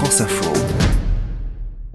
France Info.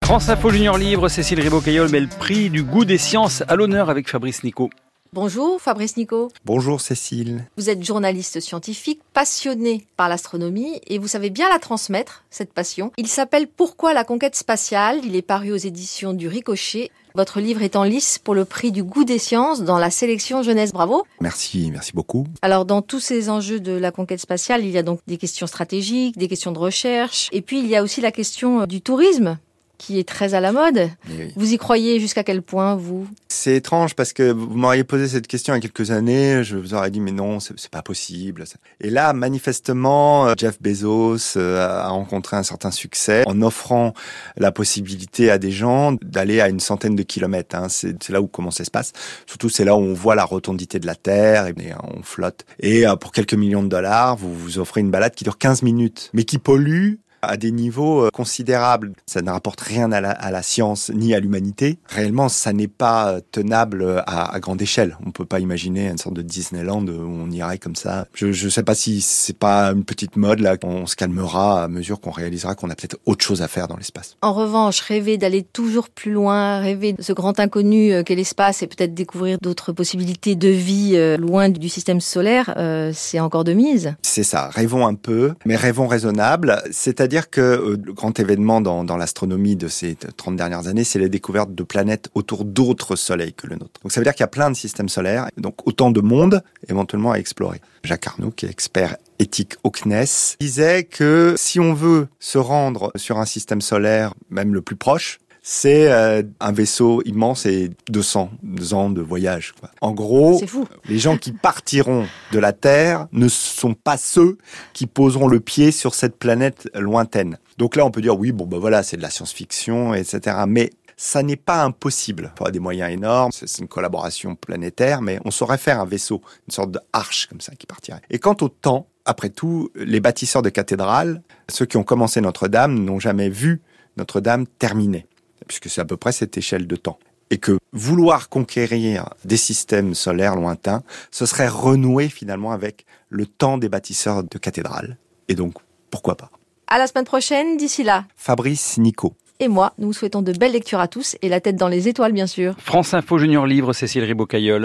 France Info Junior Livre, Cécile Ribocaillol met le prix du goût des sciences à l'honneur avec Fabrice Nico. Bonjour Fabrice Nico. Bonjour Cécile. Vous êtes journaliste scientifique, passionné par l'astronomie et vous savez bien la transmettre, cette passion. Il s'appelle Pourquoi la conquête spatiale? Il est paru aux éditions du Ricochet. Votre livre est en lice pour le prix du goût des sciences dans la sélection jeunesse. Bravo. Merci, merci beaucoup. Alors dans tous ces enjeux de la conquête spatiale, il y a donc des questions stratégiques, des questions de recherche et puis il y a aussi la question euh, du tourisme qui est très à la mode. Oui. Vous y croyez jusqu'à quel point, vous? C'est étrange parce que vous m'auriez posé cette question il y a quelques années, je vous aurais dit mais non, c'est pas possible. Et là, manifestement, euh, Jeff Bezos euh, a rencontré un certain succès en offrant la possibilité à des gens d'aller à une centaine de kilomètres. hein. C'est c'est là où commence l'espace. Surtout, c'est là où on voit la rotondité de la Terre et on flotte. Et euh, pour quelques millions de dollars, vous vous offrez une balade qui dure 15 minutes, mais qui pollue à des niveaux euh, considérables. Ça ne rapporte rien à la, à la science ni à l'humanité. Réellement, ça n'est pas euh, tenable euh, à, à grande échelle. On peut pas imaginer une sorte de Disneyland où on irait comme ça. Je ne sais pas si c'est pas une petite mode là. On se calmera à mesure qu'on réalisera qu'on a peut-être autre chose à faire dans l'espace. En revanche, rêver d'aller toujours plus loin, rêver de ce grand inconnu qu'est l'espace et peut-être découvrir d'autres possibilités de vie loin du système solaire, euh, c'est encore de mise. C'est ça. Rêvons un peu, mais rêvons raisonnable. C'est-à-dire que euh, le grand événement dans, l'astronomie de ces 30 dernières années, c'est la découverte de planètes autour d'autres soleils que le nôtre. Donc ça veut dire qu'il y a plein de systèmes solaires, donc autant de mondes éventuellement à explorer. Jacques Arnaud, qui est expert éthique au CNES, disait que si on veut se rendre sur un système solaire, même le plus proche, c'est euh, un vaisseau immense et 200 ans de voyage. quoi. En gros, les gens qui partiront de la Terre ne sont pas ceux qui poseront le pied sur cette planète lointaine. Donc là, on peut dire oui, bon, ben voilà, c'est de la science-fiction, etc. Mais ça n'est pas impossible. Il faudra des moyens énormes, c'est c'est une collaboration planétaire, mais on saurait faire un vaisseau, une sorte de arche comme ça qui partirait. Et quant au temps, après tout, les bâtisseurs de cathédrales, ceux qui ont commencé Notre-Dame, n'ont jamais vu Notre-Dame terminée, puisque c'est à peu près cette échelle de temps. Et que vouloir conquérir des systèmes solaires lointains, ce serait renouer finalement avec le temps des bâtisseurs de cathédrales. Et donc, pourquoi pas À la semaine prochaine, d'ici là. Fabrice Nico. Et moi, nous vous souhaitons de belles lectures à tous et la tête dans les étoiles, bien sûr. France Info Junior Livre, Cécile Ribocaillol.